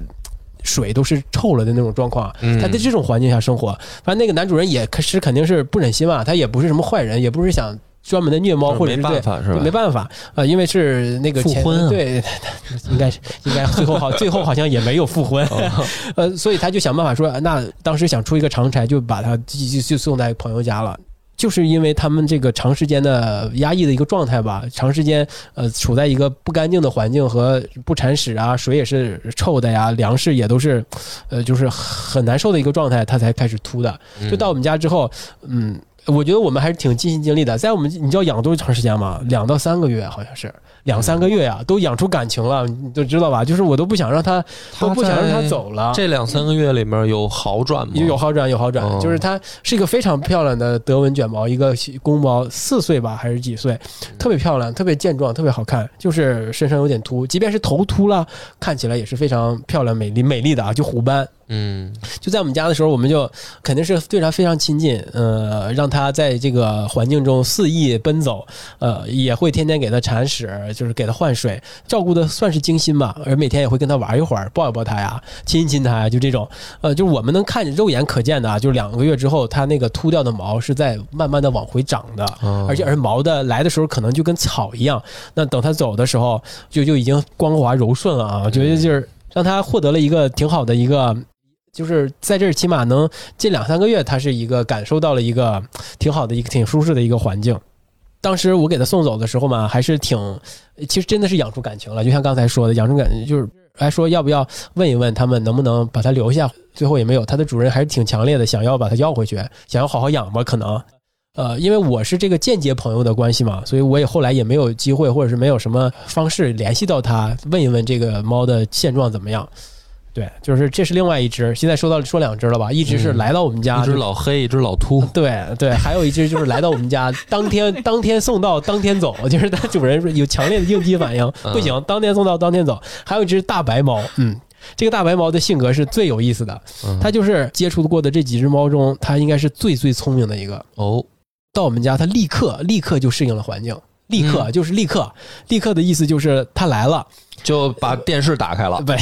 水都是臭了的那种状况，嗯他在这种环境下生活，反正那个男主人也可是肯定是不忍心嘛，他也不是什么坏人，也不是想专门的虐猫，或者没是对办法是吧？没办法，呃，因为是那个前复婚啊对，应该是应该最后好 最后好像也没有复婚，哦 呃，所以他就想办法说，那当时想出一个长差，就把他就就就送在朋友家了。就是因为他们这个长时间的压抑的一个状态吧，长时间呃处在一个不干净的环境和不铲屎啊，水也是臭的呀，粮食也都是，呃，就是很难受的一个状态，它才开始秃的。就到我们家之后，嗯，我觉得我们还是挺尽心尽力的。在我们，你知道养多长时间吗？两到三个月，好像是两三个月呀，都养出感情了，你都知道吧？就是我都不想让它，都不想让它走了。这两三个月里面有好转吗？有有好转，有好转，哦就是它是一个非常漂亮的德文卷毛，一个公猫，四岁吧还是几岁，特别漂亮，特别健壮，特别好看，就是身上有点秃，即便是头秃了，看起来也是非常漂亮、美丽、美丽的啊，就虎斑。嗯，就在我们家的时候，我们就肯定是对它非常亲近，呃，让它在这个环境中肆意奔走，呃，也会天天给它铲屎，就是给它换水，照顾的算是精心吧。而每天也会跟它玩一会儿，抱一抱它呀，亲一亲它呀，就这种，呃，就我们能看见肉眼可见的啊，就是两个月之后，它那个秃掉的毛是在慢慢的往回长的，哦而且而毛的来的时候可能就跟草一样，那等它走的时候就就已经光滑柔顺了啊，我觉得就是让它获得了一个挺好的一个。就是在这儿，起码能近两三个月，它是一个感受到了一个挺好的一个挺舒适的一个环境。当时我给他送走的时候嘛，还是挺，其实真的是养出感情了。就像刚才说的，养出感情就是还说要不要问一问他们能不能把它留下，最后也没有。它的主人还是挺强烈的，想要把它要回去，想要好好养吧，可能。呃，因为我是这个间接朋友的关系嘛，所以我也后来也没有机会，或者是没有什么方式联系到他，问一问这个猫的现状怎么样。对，就是这是另外一只，现在说到说两只了吧？一只是嗯来到我们家，一只老黑，一只老秃，对对，还有一只就是来到我们家，当天当天送到，当天走，就是它主人有强烈的应激反应，嗯不行，当天送到，当天走。还有一只大白猫，嗯，这个大白猫的性格是最有意思的，嗯它就是接触过的这几只猫中，它应该是最最聪明的一个。哦，到我们家，它立刻立刻就适应了环境，立刻、嗯。就是立刻，立刻的意思就是他来了，就把电视打开了，对，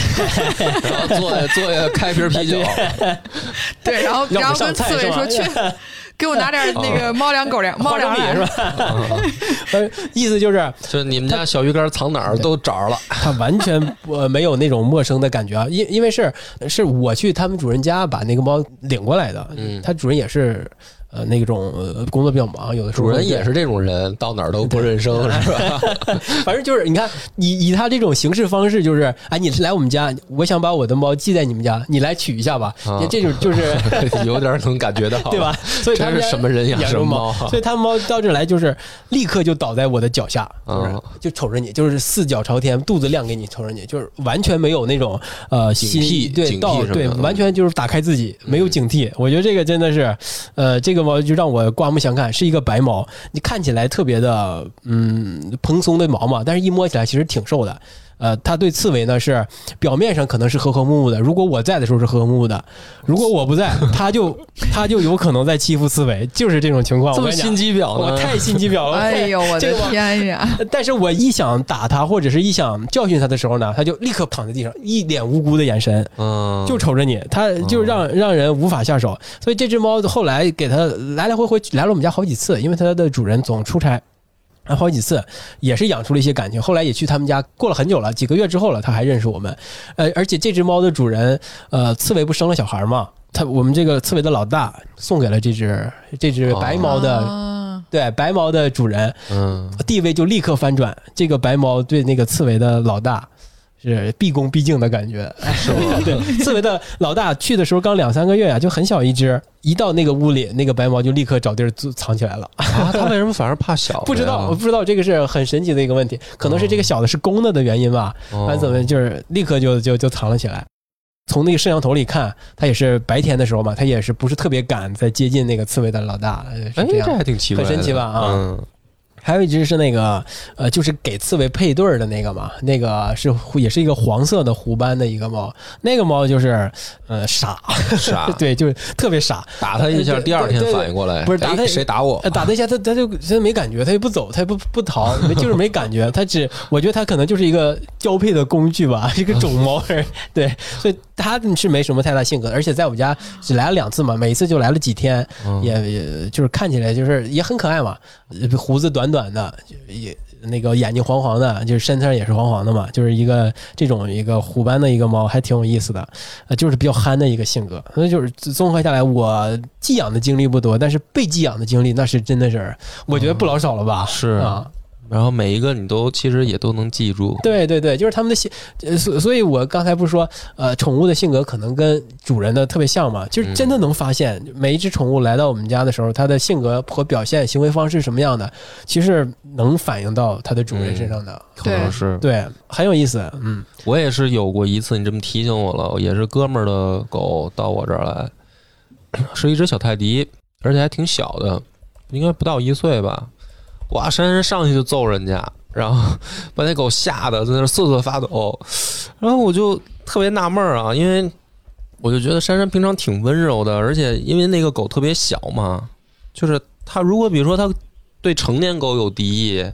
然后坐下坐下开瓶啤酒，对，然后然后跟刺猬说去，给我拿点那个猫粮狗粮猫花粮米是吧？呃意思就是就你们家小鱼干藏哪儿都找着了，他完全呃没有那种陌生的感觉啊，因因为是是我去他们主人家把那个猫领过来的，嗯。他主人也是呃那种呃工作比较忙，有的时候主人也是这种人，到哪儿都不认生，是吧？反正就是你看以以他这种行事方式，就是哎你是来我们家，我想把我的猫寄在你们家，你来取一下吧，啊这种就是。有点能感觉到，对吧？？所以他是什么人养养什么猫猫，所以他们猫到这儿来就是立刻就倒在我的脚下，就是嗯就瞅着你，就是四脚朝天，肚子亮给你瞅着你，就是完全没有那种呃警惕警惕到对，完全就是打开自己，没有警惕。我觉得这个真的是，呃，这个猫就让我刮目相看，是一个白毛，你看起来特别的嗯蓬松的毛嘛，但是一摸起来其实挺瘦的。呃，他对刺猬呢是表面上可能是和和睦睦的，如果我在的时候是和和睦睦的，如果我不在，他就他就有可能在欺负刺猬，就是这种情况。这么我心机婊呢？我太心机婊了。哎呦，我的天呀！但是我一想打他或者是一想教训他的时候呢，他就立刻躺在地上，一脸无辜的眼神，嗯，就瞅着你，他就让让人无法下手。所以这只猫后来给它来来回回来了我们家好几次，因为它的主人总出差。然后好几次也是养出了一些感情，后来也去他们家，过了很久了，几个月之后了，他还认识我们。呃，而且这只猫的主人，呃，刺猬不生了小孩嘛，他我们这个刺猬的老大送给了这只这只白猫的、啊对白猫的主人，嗯，地位就立刻翻转。这个白猫对那个刺猬的老大是毕恭毕敬的感觉？对，刺猬的老大去的时候刚两三个月啊，就很小一只，一到那个屋里，那个白毛就立刻找地儿藏藏起来了。啊，他为什么反而怕小？不知道，我不知道这个是很神奇的一个问题，可能是这个小的是公的的原因吧。哦反正怎么就是立刻就就就藏了起来。从那个摄像头里看，它也是白天的时候嘛，它也是不是特别敢再接近那个刺猬的老大，哎，这样这。还挺奇怪，很神奇吧啊嗯，还有一只是那个呃，就是给刺猬配对儿的那个嘛，那个是也是一个黄色的虎斑的一个猫，那个猫就是呃 傻，傻，对，就是特别傻，打它一下，第二天反应过来，哎不是打它谁打我？呃，打它一下，它它就它没感觉，它也不走，它也不不逃，没就是没感觉。它只，我觉得它可能就是一个交配的工具吧，一个种猫。对，所以它是没什么太大性格，而且在我们家只来了两次嘛，每一次就来了几天，嗯。也也就是看起来就是也很可爱嘛，呃胡子短短的，也那个眼睛黄黄的，就是身上也是黄黄的嘛，就是一个这种一个虎斑的一个猫，还挺有意思的，呃，就是比较憨的一个性格。所以就是综合下来，我寄养的经历不多，但是被寄养的经历那是真的是，我觉得不老少了吧？是啊，然后每一个你都其实也都能记住，对对对，就是他们的性，呃所所以，我刚才不是说，呃，宠物的性格可能跟主人的特别像嘛？就是真的能发现，每一只宠物来到我们家的时候，它的性格和表现、行为方式什么样的，其实能反映到它的主人身上的。可能是对，很有意思。嗯，我也是有过一次，你这么提醒我了，也是哥们儿的狗到我这儿来，是一只小泰迪，而且还挺小的，应该不到一岁吧。哇，珊珊上去就揍人家，然后 把那狗吓得在那瑟瑟发抖，然后我就特别纳闷儿啊，因为我就觉得珊珊平常挺温柔的，而且因为那个狗特别小嘛，就是它如果比如说它对成年狗有敌意，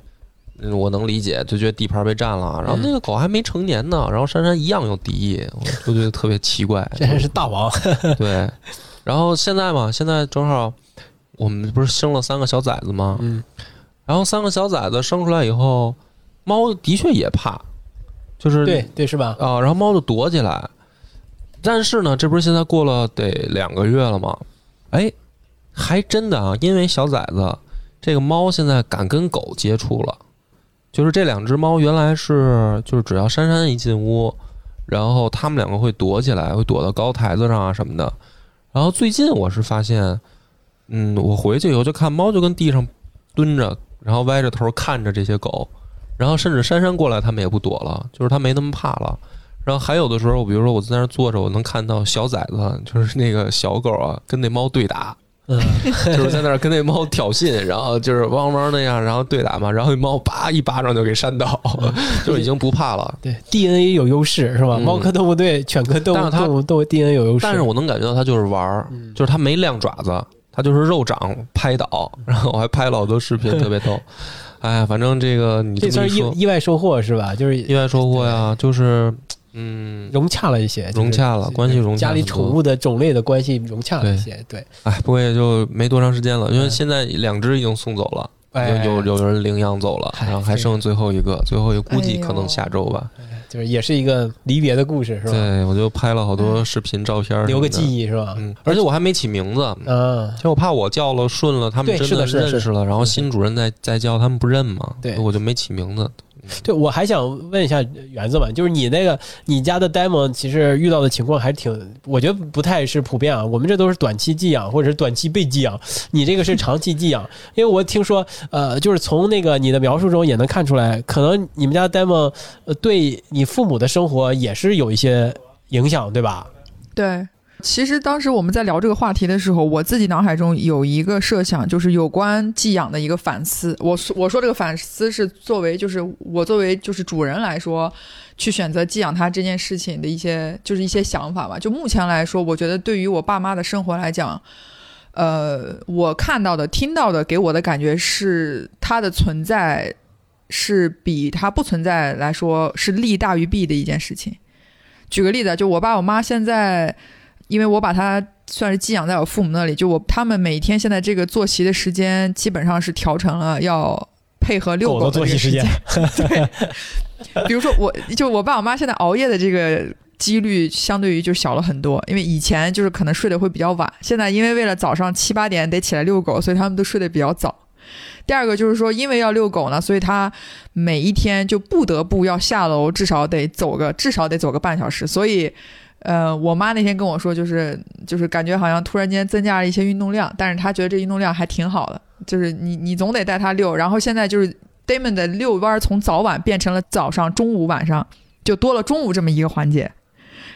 嗯，我能理解，就觉得地盘被占了。然后那个狗还没成年呢，然后珊珊一样有敌意，我就觉得特别奇怪。这还是大王。对，然后现在嘛，现在正好我们不是生了三个小崽子吗？嗯，然后三个小崽子生出来以后，猫的确也怕，就是对对，是吧？啊，然后猫就躲起来。但是呢，这不是现在过了得两个月了吗？哎，还真的啊，因为小崽子，这个猫现在敢跟狗接触了。就是这两只猫原来是，就是只要珊珊一进屋，然后它们两个会躲起来，会躲到高台子上啊什么的。然后最近我是发现，嗯，我回去以后就看猫就跟地上蹲着，然后歪着头看着这些狗，然后甚至珊珊过来它们也不躲了，就是它没那么怕了。然后还有的时候，比如说我在那儿坐着，我能看到小崽子，就是那个小狗啊，跟那猫对打，嗯，就是在那儿跟那猫挑衅，然后就是汪汪那样，然后对打嘛，然后那猫叭一巴掌就给扇倒，就已经不怕了。对，DNA 有优势是吧？嗯猫科动物对犬科动物但是它动物都 DNA 有优势。但是我能感觉到它就是玩儿，嗯就是它没亮爪子，它就是肉掌拍倒，然后我还拍了好多视频，特别逗。哎呀，反正这个你这算是意意外收获是吧？就是意外收获呀，就是嗯，融洽了一些，就是融洽了，关系融洽家里宠物的种类的关系融洽了一些。对，哎，不过也就没多长时间了，因为嗯现在两只已经送走了，哎有有有人领养走了，嗨然后还剩最后一个，最后一个估计可能下周吧。就是也是一个离别的故事是吧？对，我就拍了好多视频、照片，留个记。忆是吧？嗯，而且我还没起名字，嗯，就我怕我叫了顺了，他们真的认识了，然后新主人再再叫他们不认嘛，对我就没起名字。对，我还想问一下园子嘛，就是你那个你家的 demo 其实遇到的情况还是挺，我觉得不太是普遍啊。我们这都是短期寄养或者是短期被寄养，你这个是长期寄养。因为我听说，呃，就是从那个你的描述中也能看出来，可能你们家 demo 呃对你父母的生活也是有一些影响，对吧？对，其实当时我们在聊这个话题的时候，我自己脑海中有一个设想，就是有关寄养的一个反思。我说我说这个反思是作为就是我作为就是主人来说，去选择寄养它这件事情的一些就是一些想法吧。就目前来说，我觉得对于我爸妈的生活来讲，呃，我看到的、听到的，给我的感觉是它的存在是比它不存在来说是利大于弊的一件事情。举个例子，就我爸我妈现在。因为我把它算是寄养在我父母那里，就我他们每天现在这个作息的时间基本上是调成了要配合遛狗的作息时间。对，比如说我就我爸我妈现在熬夜的这个几率相对于就小了很多，因为以前就是可能睡得会比较晚，现在因为为了早上七八点得起来遛狗，所以他们都睡得比较早。第二个就是说，因为要遛狗呢，所以他每一天就不得不要下楼，至少得走个至少得走个半小时，所以。呃，我妈那天跟我说，就是就是感觉好像突然间增加了一些运动量，但是她觉得这运动量还挺好的，就是你你总得带她遛，然后现在就是 Damon 的遛弯从早晚变成了早上、中午、晚上，就多了中午这么一个环节，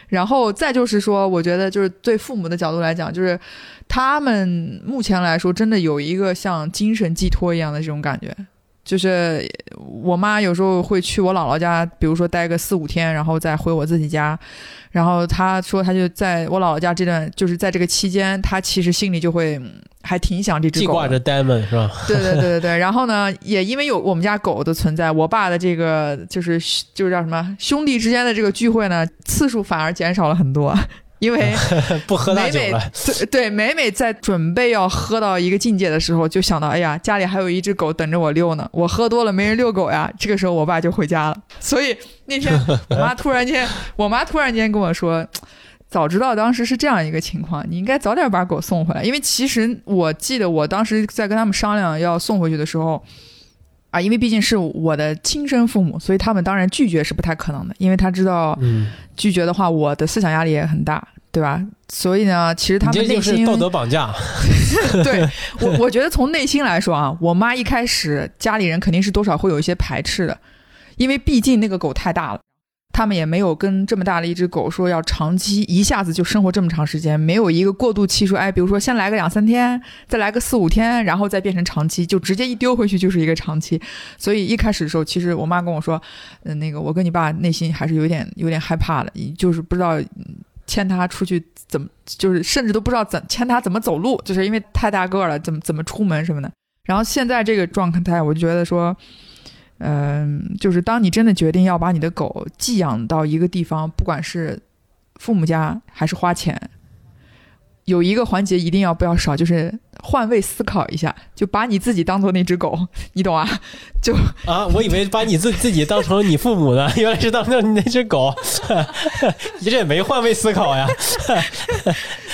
然后再就是说，我觉得就是对父母的角度来讲，就是他们目前来说真的有一个像精神寄托一样的这种感觉。就是我妈有时候会去我姥姥家，比如说待个四五天，然后再回我自己家。然后她说，她就在我姥姥家这段，就是在这个期间，她其实心里就会还挺想这只狗，记挂着 Diamond 是吧？对对对对对。然后呢，也因为有我们家狗的存在，我爸的这个就是就是叫什么兄弟之间的这个聚会呢，次数反而减少了很多。因为 不喝大酒了，对对，每每在准备要喝到一个境界的时候，就想到，哎呀，家里还有一只狗等着我遛呢，我喝多了没人遛狗呀。这个时候，我爸就回家了。所以那天，我妈突然间，我妈突然间跟我说，早知道当时是这样一个情况，你应该早点把狗送回来。因为其实我记得，我当时在跟他们商量要送回去的时候。啊，因为毕竟是我的亲生父母，所以他们当然拒绝是不太可能的，因为他知道，拒绝的话，我的思想压力也很大，对吧？所以呢，其实他们内心道德绑架。对我，我觉得从内心来说啊，我妈一开始家里人肯定是多少会有一些排斥的，因为毕竟那个狗太大了。他们也没有跟这么大的一只狗说要长期一下子就生活这么长时间，没有一个过渡期，说哎，比如说先来个两三天，再来个四五天，然后再变成长期，就直接一丢回去就是一个长期。所以一开始的时候，其实我妈跟我说，嗯，那个我跟你爸内心还是有点有点害怕的，就是不知道牵他出去怎么，就是甚至都不知道怎牵他怎么走路，就是因为太大个了，怎么怎么出门什么的。然后现在这个状态，我就觉得说。嗯，就是当你真的决定要把你的狗寄养到一个地方，不管是父母家还是花钱，有一个环节一定要不要少，就是换位思考一下，就把你自己当做那只狗，你懂啊？就啊，我以为把你自 自己当成你父母呢，原来是当成你那只狗，你这也没换位思考呀。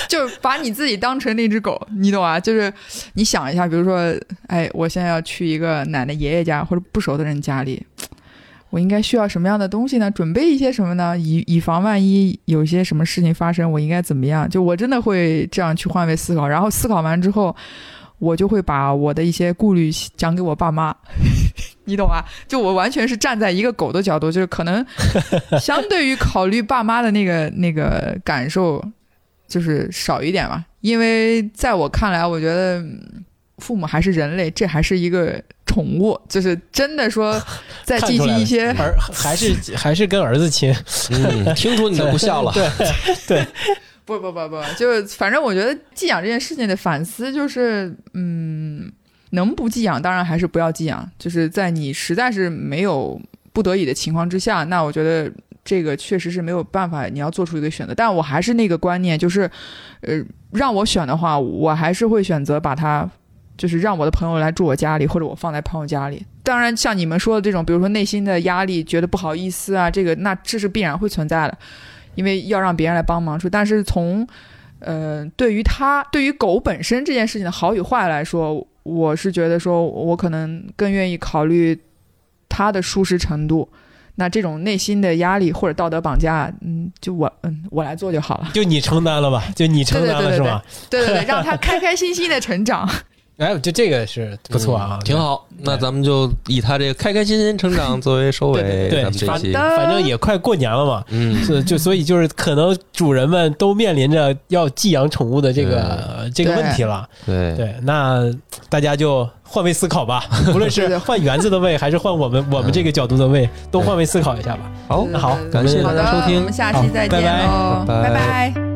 就把你自己当成那只狗，你懂啊？就是你想一下，比如说，哎，我现在要去一个奶奶、爷爷家或者不熟的人家里，我应该需要什么样的东西呢？准备一些什么呢？以以防万一有些什么事情发生，我应该怎么样？就我真的会这样去换位思考，然后思考完之后，我就会把我的一些顾虑讲给我爸妈，你懂吧？就我完全是站在一个狗的角度，就是可能相对于考虑爸妈的那个那个感受。就是少一点吧，因为在我看来，我觉得父母还是人类，这还是一个宠物，就是真的说 在进行一些儿 还是还是跟儿子亲，听出你的不孝了。对对，不不不不，就反正我觉得寄养这件事情的反思就是，嗯，能不寄养当然还是不要寄养，就是在你实在是没有不得已的情况之下，那我觉得。这个确实是没有办法，你要做出一个选择。但我还是那个观念，就是，呃，让我选的话，我还是会选择把它，就是让我的朋友来住我家里，或者我放在朋友家里。当然，像你们说的这种，比如说内心的压力，觉得不好意思啊，这个那这是必然会存在的，因为要让别人来帮忙出。但是从，呃，对于他，对于狗本身这件事情的好与坏来说，我是觉得说我可能更愿意考虑它的舒适程度。那这种内心的压力或者道德绑架，嗯，就我，嗯，我来做就好了。就你承担了吧？就你承担了是吧？对对对，让他开开心心的成长。哎，我觉得这个是不错啊，嗯挺。好。那咱们就以他这个开开心心成长作为收尾，对咱们这反正也快过年了嘛，嗯，是就所以就是可能主人们都面临着要寄养宠物的这个这个问题了。对对，那大家就换位思考吧，无论是换园子的位，还是换我们 我们这个角度的位，都换位思考一下吧。好，那好感谢大家收听我们下期再见拜拜，拜拜拜拜